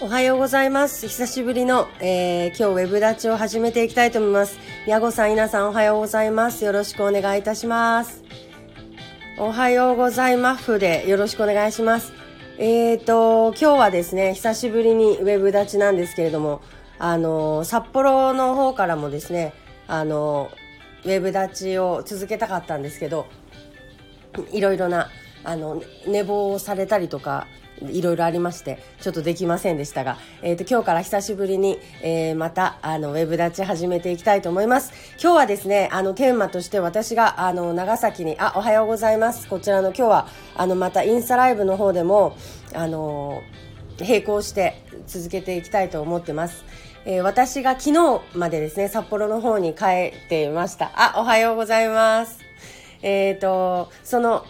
おはようございます。久しぶりの、えー、今日ウェブ立ちを始めていきたいと思います。宮子さん、稲さんおはようございます。よろしくお願いいたします。おはようございますでよろしくお願いします。えーと、今日はですね、久しぶりにウェブ立ちなんですけれども、あの、札幌の方からもですね、あの、ウェブ立ちを続けたかったんですけど、いろいろな、あの、寝坊をされたりとか、いろいろありまして、ちょっとできませんでしたが、えっ、と、今日から久しぶりに、えー、また、あの、ウェブ立ち始めていきたいと思います。今日はですね、あの、テーマとして私が、あの、長崎に、あ、おはようございます。こちらの今日は、あの、またインスタライブの方でも、あの、並行して続けていきたいと思ってます。えー、私が昨日までですね、札幌の方に帰っていました。あ、おはようございます。えっ、と、その、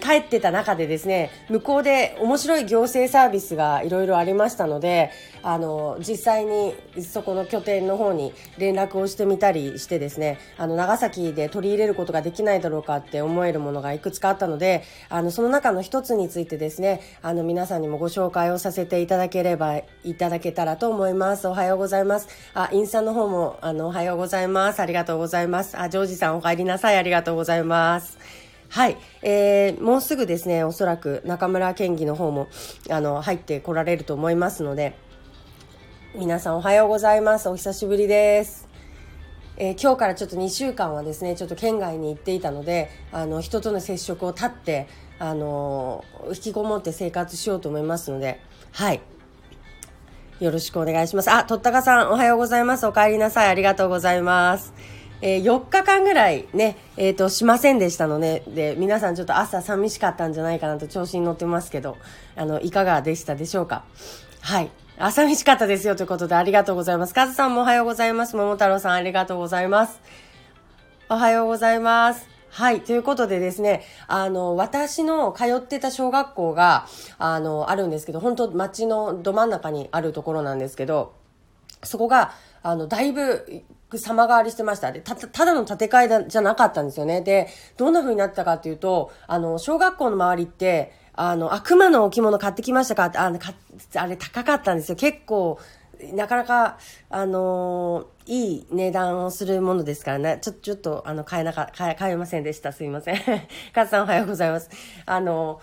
帰ってた中でですね、向こうで面白い行政サービスがいろいろありましたので、あの、実際にそこの拠点の方に連絡をしてみたりしてですね、あの、長崎で取り入れることができないだろうかって思えるものがいくつかあったので、あの、その中の一つについてですね、あの、皆さんにもご紹介をさせていただければ、いただけたらと思います。おはようございます。あ、インスタの方も、あの、おはようございます。ありがとうございます。あ、ジョージさんお帰りなさい。ありがとうございます。はい。えー、もうすぐですね、おそらく中村県議の方も、あの、入ってこられると思いますので、皆さんおはようございます。お久しぶりです。えー、今日からちょっと2週間はですね、ちょっと県外に行っていたので、あの、人との接触を絶って、あの、引きこもって生活しようと思いますので、はい。よろしくお願いします。あ、とったかさん、おはようございます。お帰りなさい。ありがとうございます。えー、4日間ぐらいね、えっ、ー、と、しませんでしたので、で、皆さんちょっと朝寂しかったんじゃないかなと調子に乗ってますけど、あの、いかがでしたでしょうか？はい。あ、寂しかったですよということでありがとうございます。カズさんもおはようございます。桃太郎さんありがとうございます。おはようございます。はい。ということでですね、あの、私の通ってた小学校が、あの、あるんですけど、本当街のど真ん中にあるところなんですけど、そこが、あの、だいぶ、様変わりしてました。で、た、ただの建て替えだじゃなかったんですよね。で、どんな風になったかっていうと、あの、小学校の周りって、あの、あ、熊の置物買ってきましたか？ってあの、か、あれ高かったんですよ。結構、なかなか、あのー、いい値段をするものですからね。ちょ、ちょっと、あの、買えなか、買え、買えませんでした。すいません。カズさんおはようございます。あの、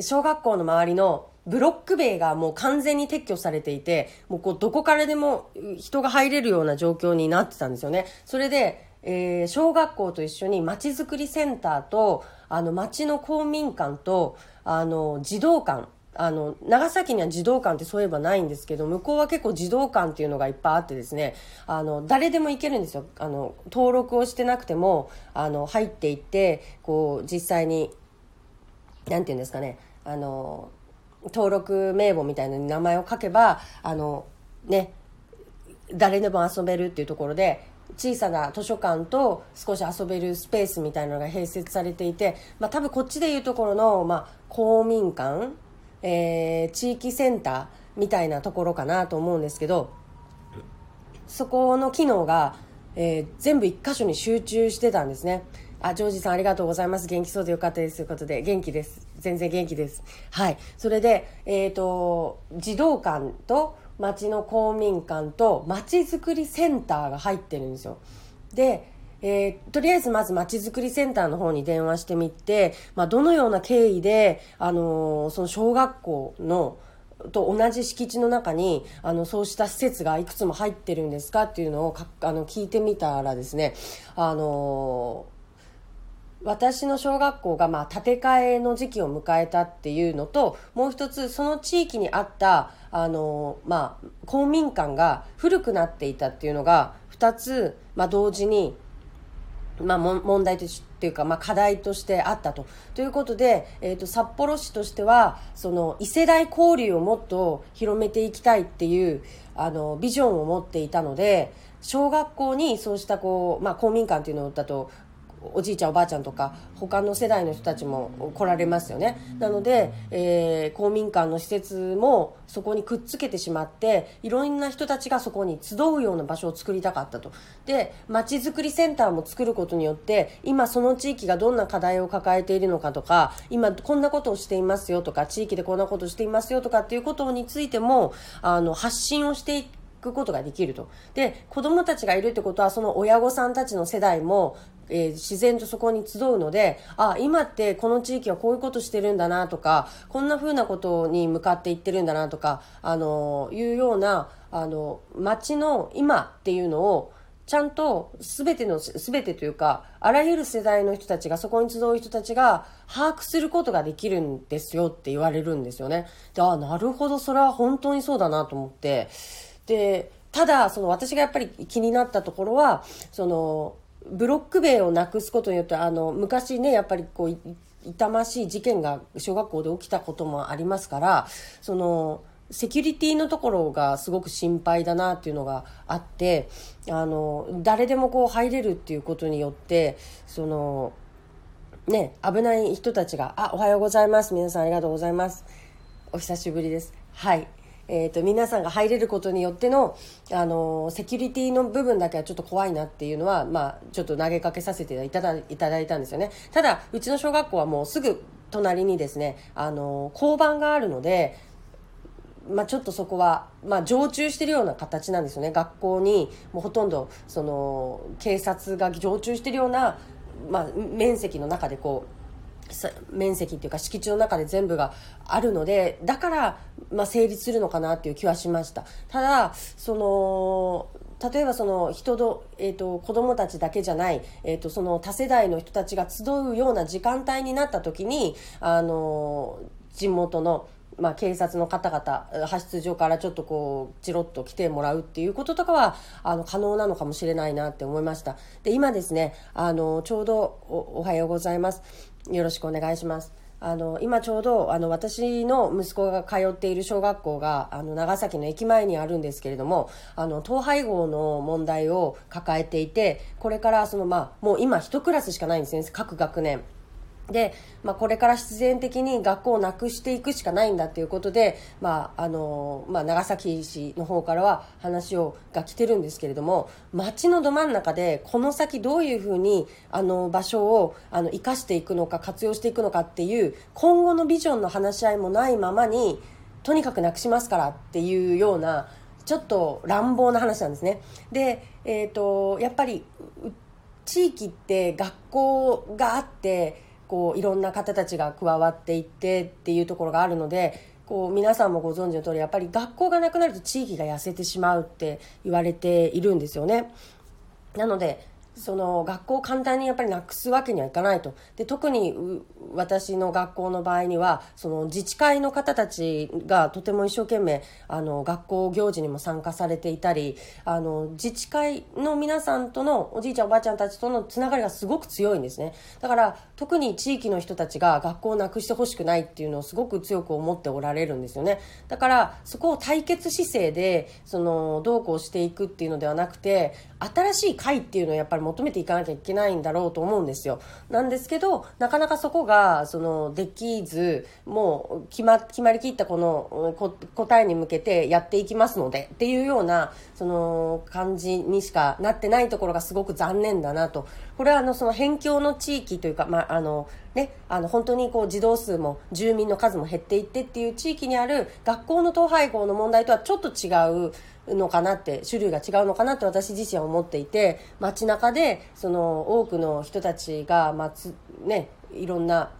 小学校の周りのブロック塀がもう完全に撤去されていて、もうこう、どこからでも人が入れるような状況になってたんですよね。それで、えー、小学校と一緒に街づくりセンターと、あの、町の公民館と、あの、児童館、あの、長崎には児童館ってそういえばないんですけど、向こうは結構児童館っていうのがいっぱいあってですね、あの、誰でも行けるんですよ。あの、登録をしてなくても、あの、入っていって、こう、実際に、なんていうんですかね、あの、登録名簿みたいなのに名前を書けば、あの、ね、誰でも遊べるっていうところで、小さな図書館と少し遊べるスペースみたいなのが併設されていて、まあ多分こっちでいうところの、まあ公民館、えー、地域センターみたいなところかなと思うんですけど、そこの機能が、えー、全部一箇所に集中してたんですね。あ、ジョージさんありがとうございます。元気そうでよかったです。ということで、元気です。全然元気です。はい。それで、えっ、ー、と、児童館と町の公民館と町づくりセンターが入ってるんですよ。で、えー、とりあえずまずまちづくりセンターの方に電話してみて、まあ、どのような経緯で、あのー、その小学校の、と同じ敷地の中に、あの、そうした施設がいくつも入ってるんですかっていうのをか、あの、聞いてみたらですね、あのー、私の小学校が、まあ、建て替えの時期を迎えたっていうのと、もう一つ、その地域にあった、あの、まあ、公民館が古くなっていたっていうのが、二つ、まあ、同時に、まあ、問題としていうか、まあ、課題としてあったと。ということで、えっ、ー、と、札幌市としては、その、異世代交流をもっと広めていきたいっていう、あの、ビジョンを持っていたので、小学校にそうした、こう、まあ、公民館っていうのだと、おじいちゃんおばあちゃんとか他の世代の人たちも来られますよねなので、えー、公民館の施設もそこにくっつけてしまっていろんな人たちがそこに集うような場所を作りたかったとでまちづくりセンターも作ることによって今その地域がどんな課題を抱えているのかとか今こんなことをしていますよとか地域でこんなことをしていますよとかっていうことについてもあの発信をしていくことができると。で、子供たちがいるってことは、その親御さんたちの世代も、えー、自然とそこに集うので、あ、今ってこの地域はこういうことしてるんだなとか、こんな風なことに向かっていってるんだなとか、あの、いうような、あの、街の今っていうのを、ちゃんと全ての、全てというか、あらゆる世代の人たちが、そこに集う人たちが把握することができるんですよって言われるんですよね。で、あ、なるほど、それは本当にそうだなと思って、で、ただ、その私がやっぱり気になったところは、その、ブロック塀をなくすことによって、あの、昔ね、やっぱりこう、痛ましい事件が小学校で起きたこともありますから、その、セキュリティのところがすごく心配だなっていうのがあって、あの、誰でもこう入れるっていうことによって、その、ね、危ない人たちが、あ、おはようございます。皆さんありがとうございます。お久しぶりです。はい。えっ、ー、と、皆さんが入れることによっての、あの、セキュリティの部分だけはちょっと怖いなっていうのは、まあ、ちょっと投げかけさせていただいただいたんですよね。ただ、うちの小学校はもうすぐ隣にですね、あの、交番があるので、まあ、ちょっとそこは、まあ、常駐してるような形なんですよね。学校に、もうほとんど、その、警察が常駐してるような、まあ、面積の中でこう、面積っていうか敷地の中で全部があるのでだから、まあ、成立するのかなっていう気はしました。ただその例えばその人ど、えーと、子供たちだけじゃない、えーと、その多世代の人たちが集うような時間帯になった時にあの地元のまあ、警察の方々、派出所からちょっとこう、チロッと来てもらうっていうこととかは、あの、可能なのかもしれないなって思いました。で、今ですね、あの、ちょうどお、はようございます。よろしくお願いします。あの今ちょうどあの私の息子が通っている小学校があの長崎の駅前にあるんですけれどもあの統廃合の問題を抱えていてこれからその、まあ、もう今1クラスしかないんですね各学年。で、まあ、これから必然的に学校をなくしていくしかないんだということで、まああのまあ、長崎市の方からは話をが来てるんですけれども街のど真ん中でこの先どういうふうにあの場所をあの生かしていくのか活用していくのかっていう今後のビジョンの話し合いもないままにとにかくなくしますからっていうようなちょっと乱暴な話なんですね。で、えーとやっぱり地域って学校があってこういろんな方たちが加わっていってっていうところがあるのでこう皆さんもご存知の通りやっぱり学校がなくなると地域が痩せてしまうって言われているんですよね。なのでその学校を簡単にやっぱりなくすわけにはいかないと。で特に私の学校の場合にはその自治会の方たちがとても一生懸命あの学校行事にも参加されていたりあの自治会の皆さんとのおじいちゃんおばあちゃんたちとのつながりがすごく強いんですね。だから特に地域の人たちが学校をなくしてほしくないっていうのをすごく強く思っておられるんですよね。だからそこを対決姿勢でそのどうこうしていくっていうのではなくて新しい会っていうのをやっぱり求めていかなきゃいけないんだろうと思うんですよ。なんですけど、なかなかそこが、その、できず、もう、決ま、決まりきったこの、答えに向けてやっていきますので、っていうような、その、感じにしかなってないところがすごく残念だなと。これは、あの、その、辺境の地域というか、まあ、あの、ね、あの、本当にこう、児童数も、住民の数も減っていってっていう地域にある、学校の統廃合の問題とはちょっと違う、のかなって種類が違うのかなって私自身は思っていて街中でその多くの人たちが、まあね、いろんな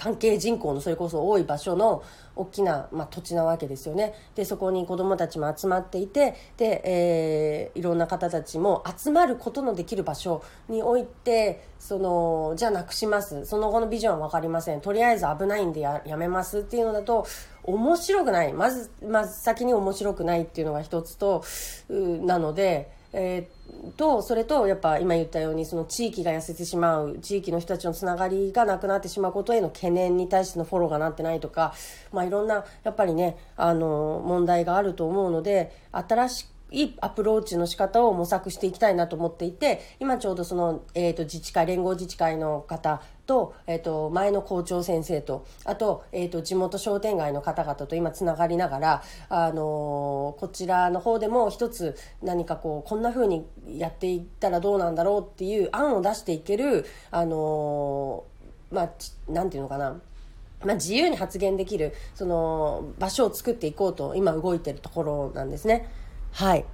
関係人口のそれこそ多い場所の大きな、まあ、土地なわけですよね。でそこに子どもたちも集まっていてで、えー、いろんな方たちも集まることのできる場所においてそのじゃあなくします。その後のビジョンは分かりません。とりあえず危ないんでやめますっていうのだと面白くない。まず、まず先に面白くないっていうのが一つとなので。えー、とそれとやっぱ今言ったようにその地域が痩せてしまう地域の人たちのつながりがなくなってしまうことへの懸念に対してのフォローがなってないとか、まあ、いろんなやっぱりねあの問題があると思うので新しいいアプローチの仕方を模索していきたいなと思っていて、今ちょうどその、えっ、ー、と、自治会、連合自治会の方と、えっ、と、前の校長先生と、あと、えっ、と、地元商店街の方々と今つながりながら、あのこちらの方でも一つ何かこう、こんな風にやっていったらどうなんだろうっていう案を出していける、あのまあ、なんていうのかな、まあ、自由に発言できるその場所を作っていこうと今動いてるところなんですね。はい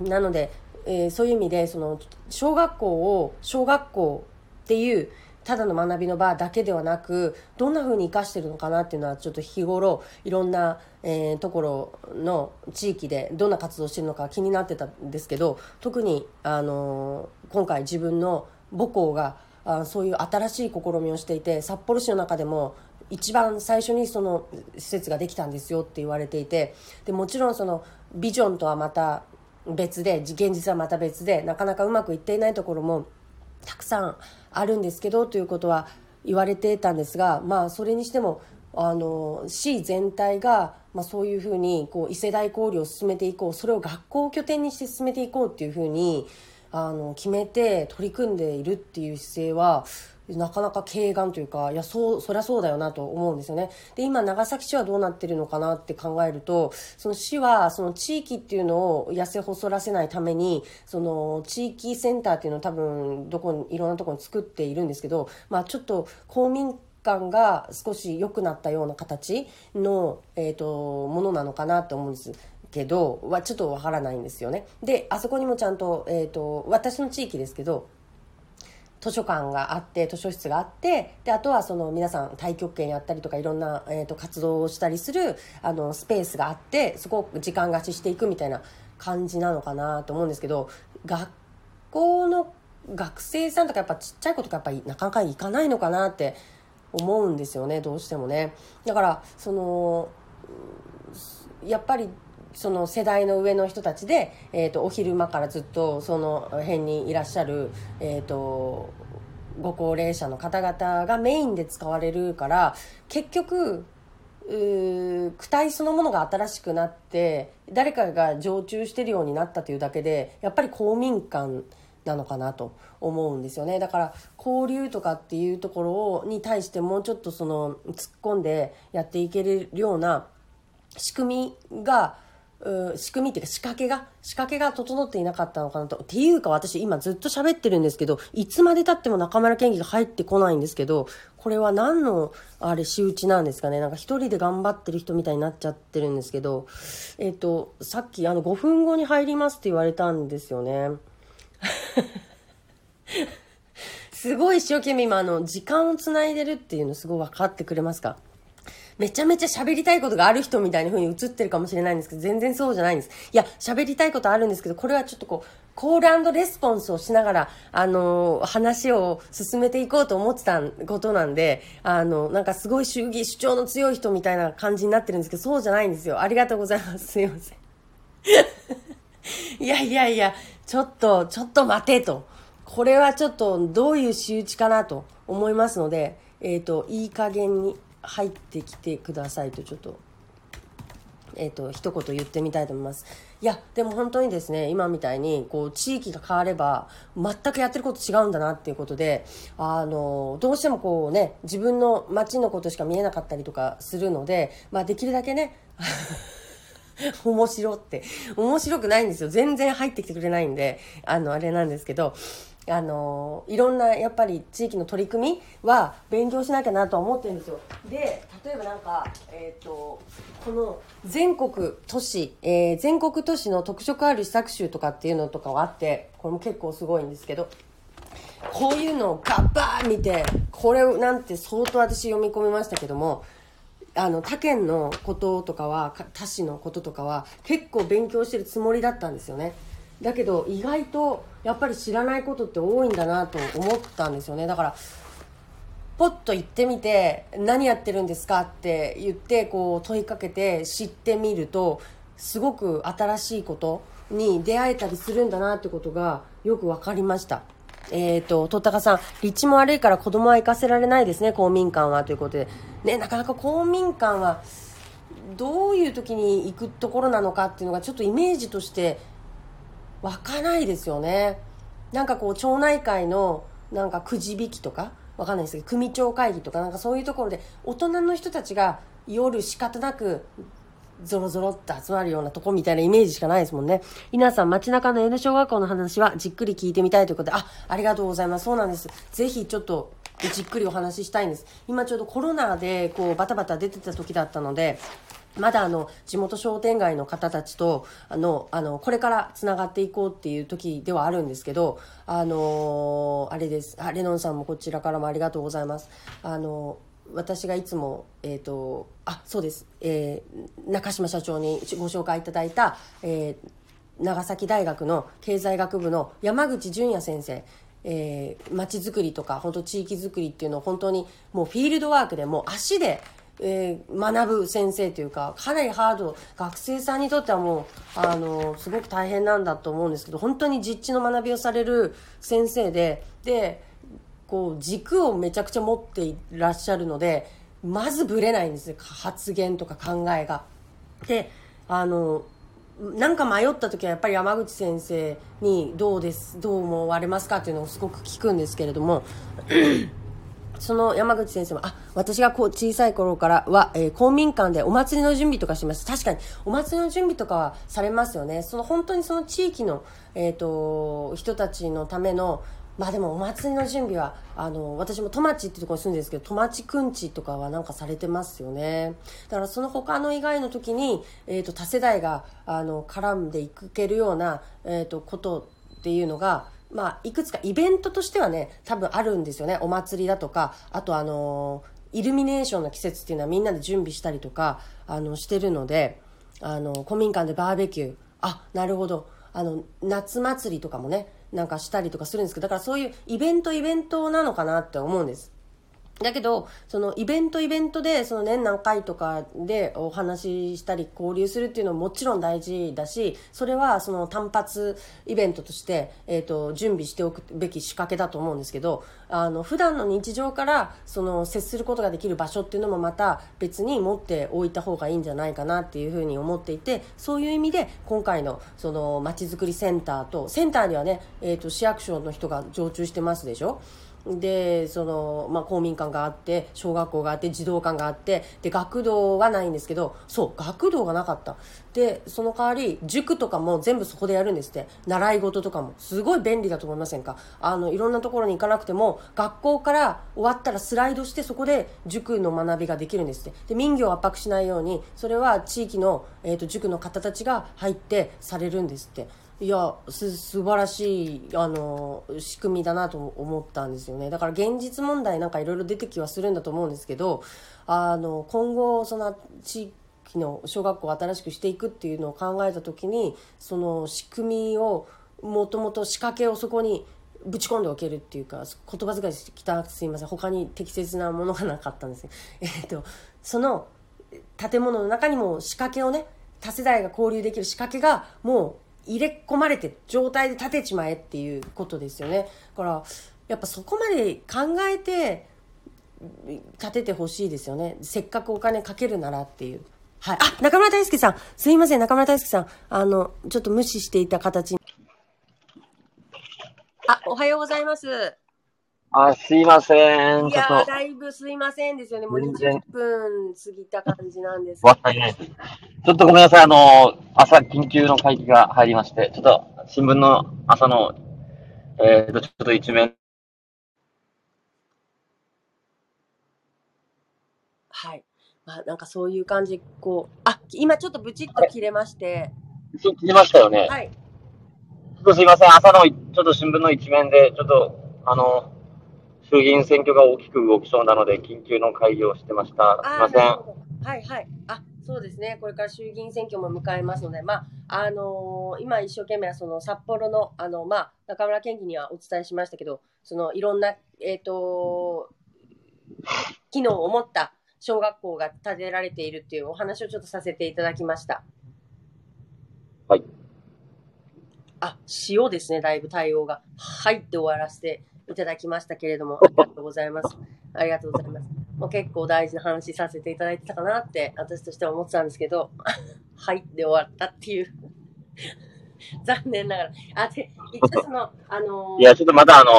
なので、えー、そういう意味でその小学校を小学校っていうただの学びの場だけではなくどんな風に生かしてるのかなっていうのはちょっと日頃いろんな、えー、ところの地域でどんな活動してるのか気になってたんですけど特に、あのー、今回自分の母校があそういう新しい試みをしていて札幌市の中でも一番最初にその施設ができたんですよって言われていてでもちろんそのビジョンとはまた別で現実はまた別でなかなかうまくいっていないところもたくさんあるんですけどということは言われてたんですがまあそれにしてもあの市全体が、まあ、そういうふうにこう異世代交流を進めていこうそれを学校を拠点にして進めていこうっていうふうにあの決めて取り組んでいるっていう姿勢はなかなか軽眼というかいやそうそりゃそうだよなと思うんですよね。で今長崎市はどうなってるのかなって考えるとその市はその地域っていうのを痩せ細らせないためにその地域センターっていうのを多分どこにいろんなところに作っているんですけど、まあ、ちょっと公民感が少し良くなったような形の、えーとものなのかなと思うんですけどはちょっとわからないんですよね。であそこにもちゃんと,、えーと、私の地域ですけど図書館があって図書室があってであとはその皆さん太極拳やったりとかいろんな、えーと、活動をしたりするあのスペースがあってそこを時間貸ししていくみたいな感じなのかなと思うんですけど学校の学生さんとかやっぱちっちゃい子とかやっぱりなかなか行かないのかなって思うんですよねどうしてもね。だからそのやっぱりその世代の上の人たちで、えーと、お昼間からずっとその辺にいらっしゃる、えーと、ご高齢者の方々がメインで使われるから結局躯体そのものが新しくなって誰かが常駐してるようになったというだけでやっぱり公民館なのかなと思うんですよね。だから交流とかっていうところに対してもうちょっとその突っ込んでやっていけるような仕組みが仕組みっていうか仕掛けが、仕掛けが整っていなかったのかなと。っていうか私今ずっと喋ってるんですけど、いつまで経っても中村健議が入ってこないんですけど、これは何の、あれ、仕打ちなんですかね。なんか一人で頑張ってる人みたいになっちゃってるんですけど、えっ、ー、と、さっきあの5分後に入りますって言われたんですよね。すごい一生懸命今あの、時間をつないでるっていうのすごい分かってくれますか？めちゃめちゃ喋りたいことがある人みたいな風に映ってるかもしれないんですけど、全然そうじゃないんです。いや、喋りたいことあるんですけど、これはちょっとこう、コールレスポンスをしながら、あのー、話を進めていこうと思ってたことなんで、あの、なんかすごい主義、主張の強い人みたいな感じになってるんですけど、そうじゃないんですよ。ありがとうございます。すいません。いやいやいや、ちょっと、ちょっと待てと。これはちょっとどういう仕打ちかなと思いますので、えっ、ー、と、いい加減に入ってきてくださいとちょっと。えーと、一言言ってみたいと思います。いや、でも本当にですね、今みたいに、こう、地域が変われば、全くやってること違うんだなっていうことで、あの、どうしてもこうね、自分の街のことしか見えなかったりとかするので、まあ、できるだけね、面白って、面白くないんですよ。全然入ってきてくれないんで、あの、あれなんですけど、あのいろんなやっぱり地域の取り組みは勉強しなきゃなと思ってるんですよ。で例えばなんか、えーと、この全国都市、えー、全国都市の特色ある施策集とかっていうのとかはあってこれも結構すごいんですけどこういうのをガッバー見てこれなんて相当私読み込みましたけどもあの他県のこととかは他市のこととかは結構勉強してるつもりだったんですよね。だけど意外とやっぱり知らないことって多いんだなと思ったんですよねだからポッと行ってみて何やってるんですかって言ってこう問いかけて知ってみるとすごく新しいことに出会えたりするんだなってことがよく分かりましたえっ、ー、と、とったかさん、立地も悪いから子供は行かせられないですね、公民館は、ということで。ね、なかなか公民館は、どういう時に行くところなのかっていうのがちょっとイメージとして湧かないですよね。なんかこう町内会のなんかくじ引きとかわかんないですけど組長会議とかなんかそういうところで大人の人たちが夜仕方なくゾロゾロって集まるようなとこみたいなイメージしかないですもんね。稲さん、街中の N 小学校の話はじっくり聞いてみたいということで、あ、ありがとうございます。そうなんです。ぜひちょっとじっくりお話ししたいんです。今ちょうどコロナでこうバタバタ出てた時だったので、まだあの地元商店街の方たちとあのあのこれからつながっていこうっていう時ではあるんですけどあのあれです。あレノンさんもこちらからもありがとうございます。あの私がいつも、えーと、あそうです、えー、中島社長にご紹介いただいた、えー、長崎大学の経済学部の山口淳也先生。えー、街づくりとか本当地域づくりっていうのを本当にもうフィールドワークでもう足で、えー、学ぶ先生というかかなりハード学生さんにとってはもうあのすごく大変なんだと思うんですけど本当に実地の学びをされる先生ででこう軸をめちゃくちゃ持っていらっしゃるのでまずぶれないんです発言とか考えが。であのなんか迷った時はやっぱり山口先生にどうですどう思われますかっていうのをすごく聞くんですけれどもその山口先生も、あ、私がこう小さい頃からは、えー、公民館でお祭りの準備とかします。確かに、お祭りの準備とかはされますよね。その本当にその地域の、えっ、ー、と、人たちのための、まあでもお祭りの準備はあの私も戸町ってところに住んでるんですけど戸町くんちとかはなんかされてますよねだからその他の以外の時に、えーと、多世代があの絡んでいけるような、えーと、ことっていうのがまあ、いくつかイベントとしてはね多分あるんですよね。お祭りだとかあとあのイルミネーションの季節っていうのはみんなで準備したりとかあのしてるのであの古民館でバーベキュー。あなるほど。あの夏祭りとかもねなんかしたりとかするんですけどだからそういうイベントイベントなのかなって思うんです。だけど、そのイベントイベントで、その年何回とかでお話ししたり交流するっていうのももちろん大事だし、それはその単発イベントとして、えっ、ー、と、準備しておくべき仕掛けだと思うんですけど、あの、普段の日常からその接することができる場所っていうのもまた別に持っておいた方がいいんじゃないかなっていうふうに思っていて、そういう意味で今回のその街づくりセンターと、センターにはね、えっ、ー、と、市役所の人が常駐してますでしょ？でその、まあ、公民館があって小学校があって児童館があってで学童はないんですけどそう学童がなかった。でその代わり塾とかも全部そこでやるんですって。習い事とかも。すごい便利だと思いませんか？あのいろんなところに行かなくても学校から終わったらスライドしてそこで塾の学びができるんですって。で民業を圧迫しないようにそれは地域の、えーと塾の方たちが入ってされるんですって。いやす素晴らしいあの仕組みだなと思ったんですよね。だから現実問題なんかいろいろ出てきはするんだと思うんですけどあの今後その地域の小学校を新しくしていくっていうのを考えた時にその仕組みをもともと仕掛けをそこにぶち込んでおけるっていうか言葉遣い汚くてすいません。他に適切なものがなかったんです えっとその建物の中にも仕掛けをね多世代が交流できる仕掛けがもう入れ込まれて状態で立てちまえっていうことですよね。だからやっぱそこまで考えて立ててほしいですよね。せっかくお金かけるならっていう。はい。あ、中村大輔さん。すいません、中村大輔さん。あの、ちょっと無視していた形に。あ、おはようございます。あ、すいません。いやだいぶすいませんですよね。もう20分過ぎた感じなんですわかりない。ちょっとごめんなさい。あの、朝緊急の会議が入りまして、ちょっと新聞の朝の、えっ、ー、と、ちょっと一面。はい。まあ、なんかそういう感じ、こう、あ、今ちょっとブチッと切れまして。切れましたよね。はい。ちょっとすいません。朝の、ちょっと新聞の一面で、ちょっと、あの、衆議院選挙が大きく動きそうなので、緊急の会議をしてました。すみません。はいはい。あ、そうですね。これから衆議院選挙も迎えますので、まあ、あのー、今一生懸命その札幌の、あの、まあ、中村県議にはお伝えしましたけど、そのいろんな、えっ、ー、と、機能を持った小学校が建てられているっていうお話をちょっとさせていただきました。はい。あ、塩ですね、だいぶ対応が。はいって終わらせていただきましたけれども、ありがとうございます。ありがとうございます。まあ、結構大事な話させていただいてたかなって、私としては思ってたんですけど、はいで終わったっていう。残念ながら。あ、で、一応その、あのーいや、ちょっとまたあの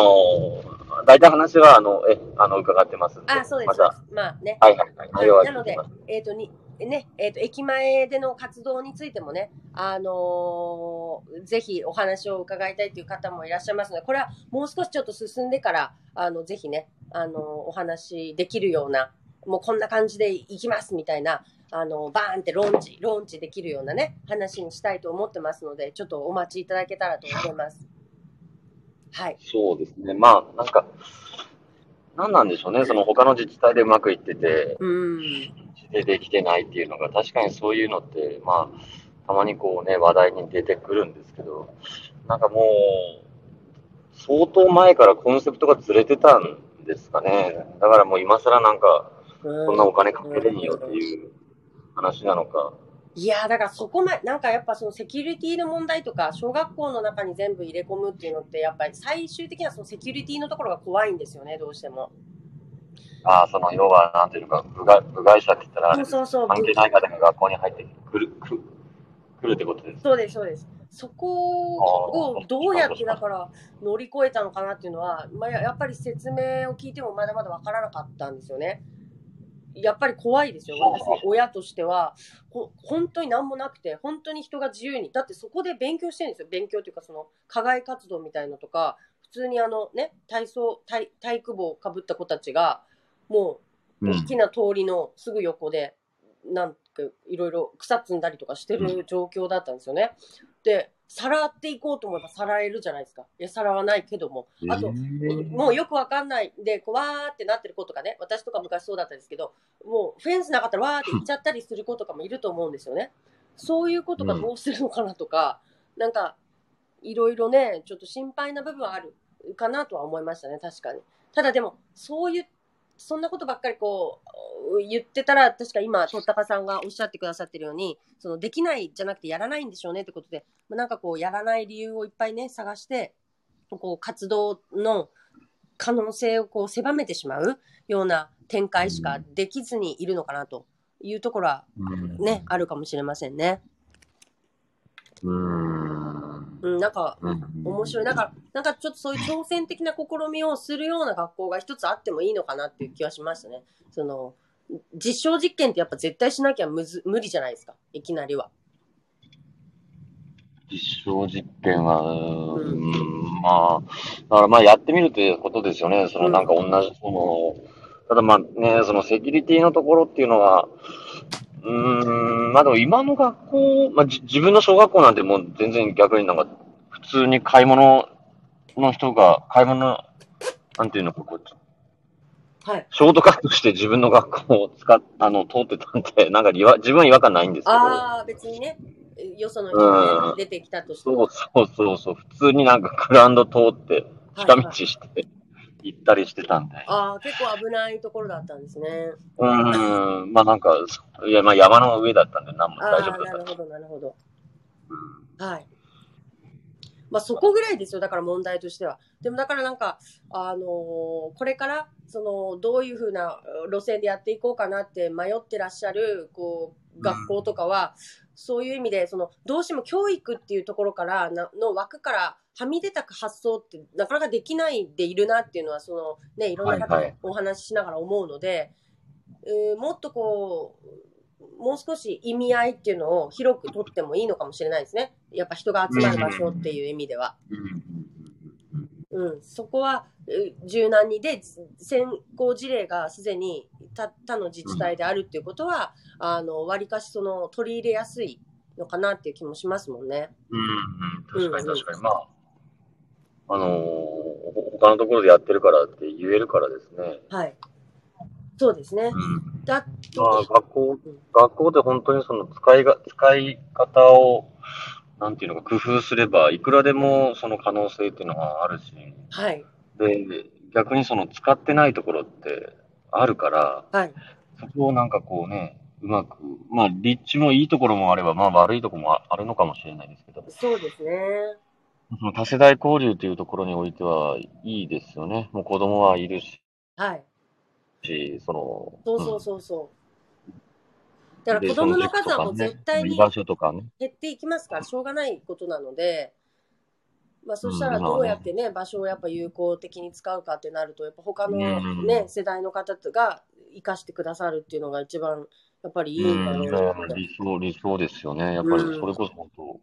ー大体話は、あの、え、あの、伺ってます。あ、そうです。ままあね。はいはいはい。はなので、えっ、とに、ね、えっ、と、駅前での活動についてもね、あのーぜひお話を伺いたいという方もいらっしゃいますので、これはもう少しちょっと進んでから、あの、ぜひね、あのーお話できるような、もうこんな感じでいきますみたいな、あのバーンってローンチ、ローンチできるようなね、話にしたいと思ってますので、ちょっとお待ちいただけたらと思います。はい。そうですね。まあ、なんか、何なんでしょうね。その他の自治体でうまくいってて、うん。でできてないっていうのが、確かにそういうのって、まあ、たまにこうね、話題に出てくるんですけど、なんかもう、相当前からコンセプトがずれてたんですかね。だからもう今更なんか、うんこんなお金かけれんよっていう話なのか。いやーだからそこまで、なんかやっぱそのセキュリティの問題とか、小学校の中に全部入れ込むっていうのって、やっぱり最終的にはそのセキュリティのところが怖いんですよね、どうしても。ああ、その、要は、なんていうか、部外部外者って言ったらそうそうそう。関係ない方が学校に入ってくる、く来るってことです。そうです、そうです。そこをどうやってだから乗り越えたのかなっていうのは、まあ、ややっぱり説明を聞いてもまだまだわからなかったんですよね。やっぱり怖いですよ、私、親としては。ほ本当に何もなくて、本当に人が自由に。だってそこで勉強してるんですよ。勉強というか、その、課外活動みたいのとか、普通にあのね、体操、体体育帽をかぶった子たちが、もう、うん大きな通りのすぐ横で、なんかいろいろ草摘んだりとかしてる状況だったんですよね。で、さらっていこうと思えばさらえるじゃないですか。いや、さらわないけども。あと、もうよくわかんないで、こうわーってなってる子とかね、私とか昔そうだったんですけど、もうフェンスなかったらわーって行っちゃったりする子とかもいると思うんですよね。そういう子とかどうするのかなとか、なんか、いろいろね、ちょっと心配な部分はあるかなとは思いましたね、確かに。ただでも、そういう、そんなことばっかりこう、言ってたら、確か今、とったかさんがおっしゃってくださってるように、その、できないじゃなくてやらないんでしょうねってことで、まあなんかこう、やらない理由をいっぱいね、探して、こう、活動の可能性をこう、狭めてしまうような展開しかできずにいるのかなというところはね、あるかもしれませんね。うん。うん、なんか、うん。面白い。なんか、なんかちょっとそういう挑戦的な試みをするような学校が一つあってもいいのかなっていう気はしましたね。その、実証実験ってやっぱ絶対しなきゃむず無理じゃないですか？いきなりは。実証実験は、んうん、まあ、だからまあやってみるってことですよね。そのなんか同じ、その、ただまあね、そのセキュリティのところっていうのは、うーん、まあでも今の学校、まあじ自分の小学校なんてもう全然逆になんか、普通に買い物の人が、買い物、なんていうのか、こう、はい。ショートカットして自分の学校を使っ、あの、通ってたんで、なんか違和自分は違和感ないんですけど。ああ、別にね、よその人うんで出てきたとしても。そうそうそうそう、普通になんかグラウンド通って、近道して行ったりしてたんで。ああ、結構危ないところだったんですね。うーん、まあなんか、いや、まあ山の上だったんで、なんも大丈夫だった。なるほど、なるほど。はい。まあそこぐらいですよ、だから問題としては。でもだからなんか、あのーこれから、その、どういうふうな路線でやっていこうかなって迷ってらっしゃる、こう、学校とかは、そういう意味で、その、どうしても教育っていうところから、なの枠からはみ出た発想ってなかなかできないでいるなっていうのは、その、ね、いろんな方はいはいとお話ししながら思うので、えーもっとこう、もう少し意味合いっていうのを広く取ってもいいのかもしれないですね。やっぱ人が集まる場所っていう意味では。うん、そこはう柔軟にで先行事例がすでに他他の自治体であるっていうことは、あの割かしその取り入れやすいのかなっていう気もしますもんね。うん、うん、確かに確かに。まあ、あのーほ他のところでやってるからって言えるからですね。はい。そうですね。うん。だまあ、学校うん、学校で本当にその使いが、使い方を、なんていうのか、工夫すれば、いくらでもその可能性っていうのはあるし、はい。で、逆にその使ってないところってあるから、はい。そこをなんかこうね、うまく、まあ、立地もいいところもあれば、まあ悪いところもああるのかもしれないですけど、そうですね。多世代交流というところにおいてはいいですよね。もう子供はいるし。はい。し、その、そうそうそうそう。だから子供の数はもう絶対に居場所とかね。減っていきますから、しょうがないことなので、まあ、そしたらどうやってね、場所をやっぱ有効的に使うかってなると、やっぱ他のうんね、世代の方が生かしてくださるっていうのが一番、やっぱりいいんだろううんなって。理想、理想ですよね。やっぱりうんそれこそ本当、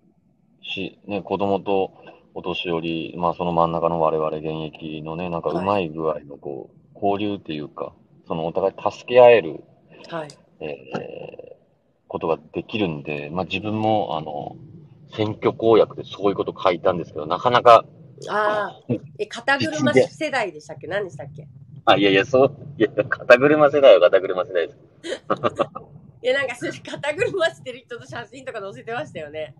し、ね、子供とお年寄り、まあその真ん中の我々現役のね、なんかうまい具合のこう、交流っていうか、そのお互い助け合える、はい。えーことができるんで、まあ自分も、あの、選挙公約でそういうこと書いたんですけど、なかなか、ああ、え、肩車世代でしたっけ？何でしたっけ？あ、いやいや、そう、いや、肩車世代は肩車世代です。いや、なんか、それ肩車してる人と写真とか載せてましたよね。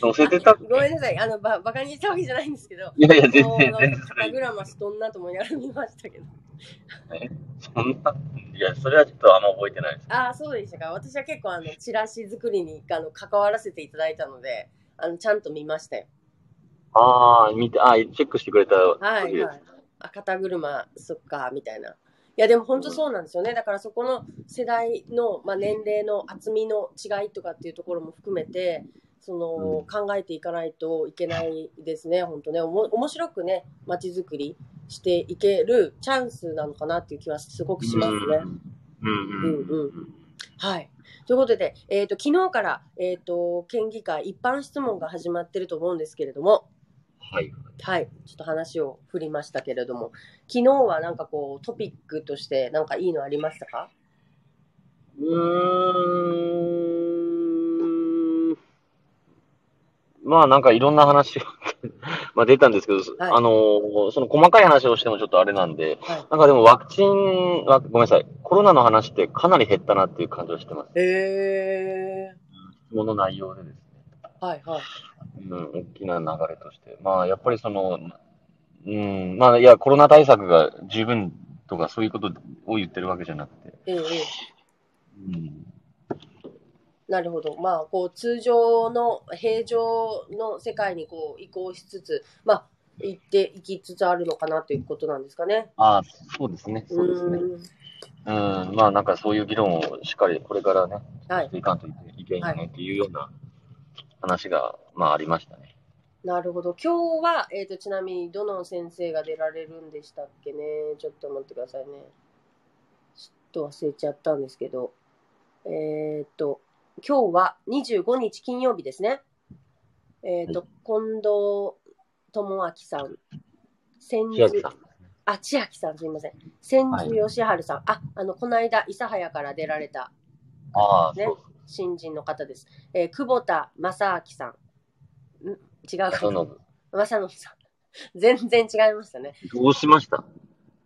載せてたごめんなさい。あの、ば、バカにしたわけじゃないんですけど。いやいや、全然、全然か肩車しとんなと思いながら見ましたけど。そんな、いや、それはちょっとあんま覚えてないです。ああ、そうでしたか。私は結構、あの、チラシ作りに、あの、関わらせていただいたので、あの、ちゃんと見ましたよ。ああ、見て、ああ、チェックしてくれたはい、時です。はい。あ、肩車、そっか、みたいな。いや、でも本当そうなんですよね。だからそこの世代の、まあ、年齢の厚みの違いとかっていうところも含めて、その、うん考えていかないといけないですね。本当ね。おも面白くね、街づくりしていけるチャンスなのかなっていう気はすごくしますね。うんうんううんんはい。ということで、えっ、と、昨日から、えっ、と、県議会一般質問が始まってると思うんですけれども、はい。はい。ちょっと話を振りましたけれども、昨日はなんかこう、トピックとしてなんかいいのありましたか？うーまあなんかいろんな話が まあ出たんですけど、はいあのーその細かい話をしてもちょっとあれなんで、はい。なんかでもワクチン、わごめんなさい、コロナの話ってかなり減ったなっていう感じはしてます。へー。質問の内容でですね。はいはい。うん、大きな流れとして。まあやっぱりその、うん、まあいや、コロナ対策が十分とかそういうことを言ってるわけじゃなくて、ええええうん、なるほど。まあ、こう、通常の平常の世界にこう、移行しつつ、まあ、行っていきつつあるのかなということなんですかね。ああ、そうですね、そうですね。うん、まあなんかそういう議論をしっかりこれからね、はいしていかんといけないねっていうような話が、まあありましたね。なるほど。今日は、えっ、と、ちなみに、どの先生が出られるんでしたっけね。ちょっと待ってくださいね。ちょっと忘れちゃったんですけど。えっ、と、今日は25日金曜日ですね。えっ、と、近藤智明さん。千住。あ、千秋さん、すみません。千住義治さん。あ、あの、この間、諫早から出られたああ、ね。新人の方です。えー久保田正明さん。ん？違うかな正信さん。全然違いましたね。どうしました？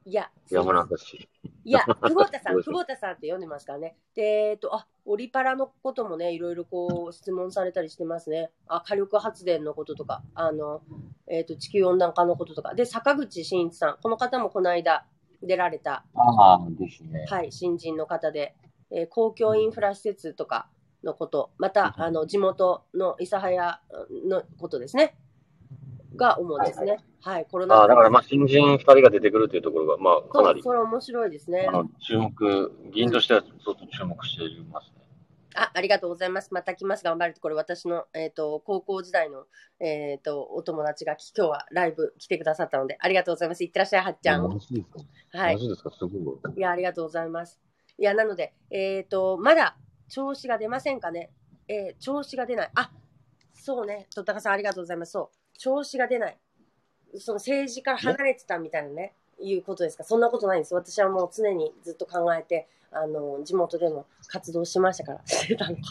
いや、山中氏。いや、久保田さん、久保田さんって読んでますからね。で、えっと、あ、オリパラのこともね、いろいろこう、質問されたりしてますね。あ、火力発電のこととか、あの、えっ、と、地球温暖化のこととか。で、坂口真一さん。この方もこの間出られた、ああ、ですね。はい、新人の方で、えー公共インフラ施設とかのこと、また、あの、地元の諫早のことですね。が主ですね。はい、コロナだからまあ新人二人が出てくるというところが、まあかなり、それ面白いですねあ。の、注目、議員としてはちょっと注目していますね。あ、ありがとうございます。また来ます。頑張ると、これ私の、えっ、と、高校時代の、えっ、と、お友達がき今日はライブ来てくださったので、ありがとうございます。いってらっしゃい、はっちゃん。マジですかはい。マジですか？すごい。いや、ありがとうございます。いや、なので、えっ、と、まだ調子が出ませんかね？えー調子が出ない。あ、そうね。とったかさん、ありがとうございます。そう。調子が出ない。その政治から離れてたみたいなね、いうことですか。そんなことないんです。私はもう常にずっと考えて、あの、地元でも活動しましたから、してたのか。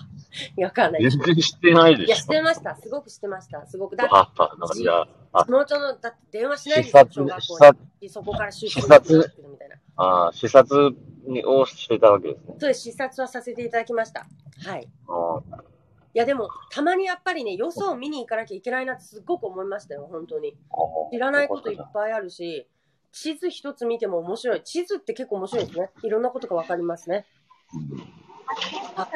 いや、わかんないです。全然してないでいや、してました。すごくしてました。すごく。だって、ああ、なんかいや、あ地元の、だって電話しない視ですよ、察小学校視に。そこから出視察ってるみたいな。ああ、視察にをしてたわけですね。そうです、視察はさせていただきました。はい。ああいや、でも、たまにやっぱりね、よそを見に行かなきゃいけないなってすっごく思いましたよ、本当に。知らないこといっぱいあるし、地図一つ見ても面白い。地図って結構面白いですね。いろんなことがわかりますね。あ、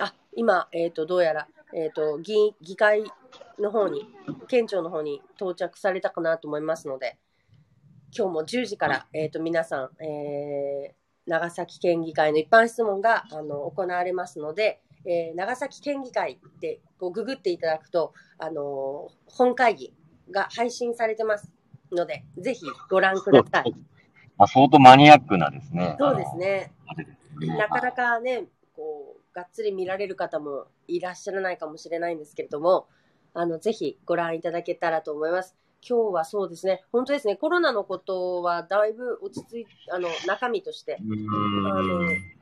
あ今、えっ、と、どうやら、えっ、と、議、議会の方に、県庁の方に到着されたかなと思いますので、今日も10時から、えっ、と、皆さん、えー、長崎県議会の一般質問が、あの、行われますので、えー、長崎県議会で、こう、ググっていただくと、あのー本会議が配信されてますので、ぜひご覧ください。あ相当マニアックなですね。そうですね。なかなかね、こう、がっつり見られる方もいらっしゃらないかもしれないんですけれども、あの、ぜひご覧いただけたらと思います。今日はそうですね、本当ですね、コロナのことはだいぶ落ち着いあの、中身として、あのん。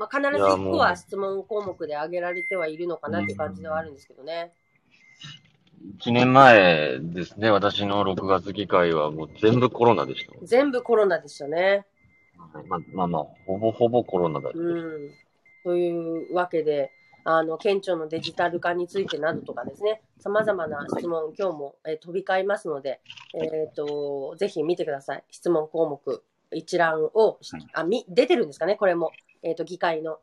まあ、必ずいやもう1個は質問項目で挙げられてはいるのかなって感じではあるんですけどね。1年前ですね、私の6月議会はもう全部コロナでした。全部コロナでしたね。まあまあまあ、ほぼほぼコロナだった。うん。というわけで、あの、県庁のデジタル化についてなどとかですね、様々な質問、今日も、えー飛び交いますので、えっ、と、ぜひ見てください。質問項目、一覧を、はいあ、み、出てるんですかね、これも。えっ、と、議会の、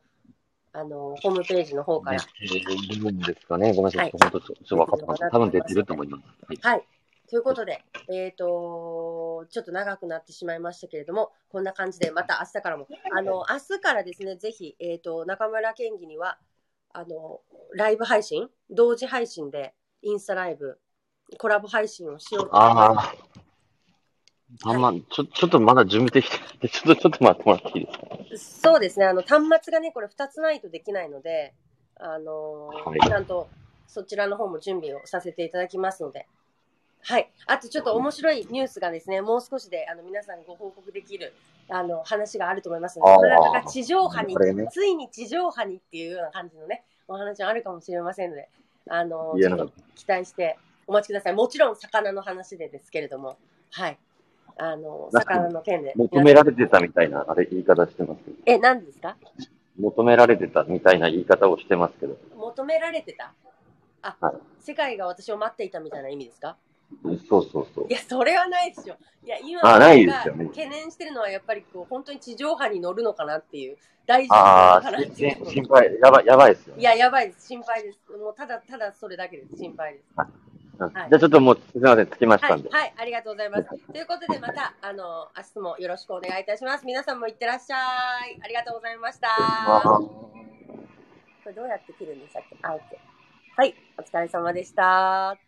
あの、ホームページの方から。出てるんですかね。ごめんなさい。はい本当ちょっと分かってます。多分出てると思います。はい。はい。ということで、えっ、と、ちょっと長くなってしまいましたけれども、こんな感じで、また明日からも、あの、明日からですね、ぜひ、えっ、と、中村県議には、あの、ライブ配信、同時配信で、インスタライブ、コラボ配信をしようと思います。あんま、ちょ、ちょっとまだ準備できてない。んで、ちょっと、ちょっと待ってもらっていいですか？そうですね、あの、端末がね、これ2つないとできないので、あのーはい。ちゃんとそちらの方も準備をさせていただきますので、はい。あとちょっと面白いニュースがですね、もう少しであの皆さんにご報告できるあの話があると思いますので、あー。これが地上波に、これね。ついに地上波にっていうような感じのね、お話があるかもしれませんので、あのいやちょっと期待してお待ちください。もちろん魚の話でですけれども、はい。あの、魚の件で。求められてたみたいな、あれ、言い方してますけど。え、何ですか？求められてたみたいな言い方をしてますけど。求められてた？あ、はい世界が私を待っていたみたいな意味ですか？そうそうそうい。や、それはないですよ。いや、今、あないですよね懸念してるのは、やっぱりこう、本当に地上波に乗るのかなっていう、大丈夫あなのかなあ、っていう心配、やばい、やばいですよい。や、やばいです。心配です。もう、ただ、ただそれだけです。心配です。うんはいじゃあちょっともう、すみません、着きましたんで。、はいはい、ありがとうございます。ということで、また、あの、明日もよろしくお願いいたします。皆さんもいってらっしゃい。ありがとうございました。これどうやって切るんでしたっけ？あえて。はい、お疲れ様でした。